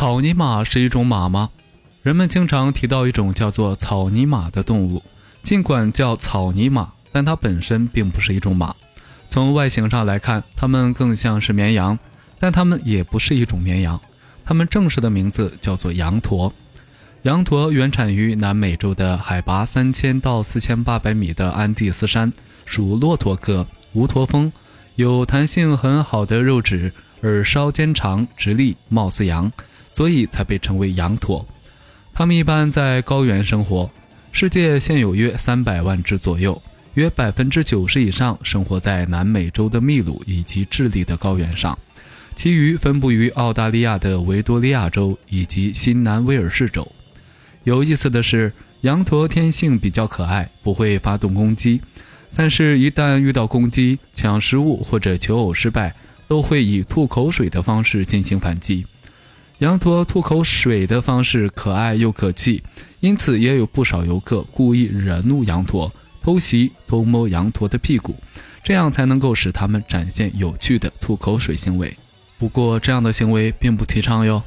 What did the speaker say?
草泥马是一种马吗？人们经常提到一种叫做草泥马的动物，尽管叫草泥马，但它本身并不是一种马。从外形上来看，它们更像是绵羊，但它们也不是一种绵羊。它们正式的名字叫做羊驼。羊驼原产于南美洲的海拔三千到四千八百米的安第斯山，属骆驼科，无驼峰，有弹性很好的肉质，耳稍尖长，直立，貌似羊，所以才被称为羊驼。它们一般在高原生活，世界现有约三百万只左右，约百分之九十以上生活在南美洲的秘鲁以及智利的高原上，其余分布于澳大利亚的维多利亚州以及新南威尔士州。有意思的是，羊驼天性比较可爱，不会发动攻击，但是，一旦遇到攻击、抢食物或者求偶失败，都会以吐口水的方式进行反击。羊驼吐口水的方式可爱又可气，因此也有不少游客故意惹怒羊驼，偷袭、偷摸羊驼的屁股，这样才能够使它们展现有趣的吐口水行为。不过，这样的行为并不提倡哟。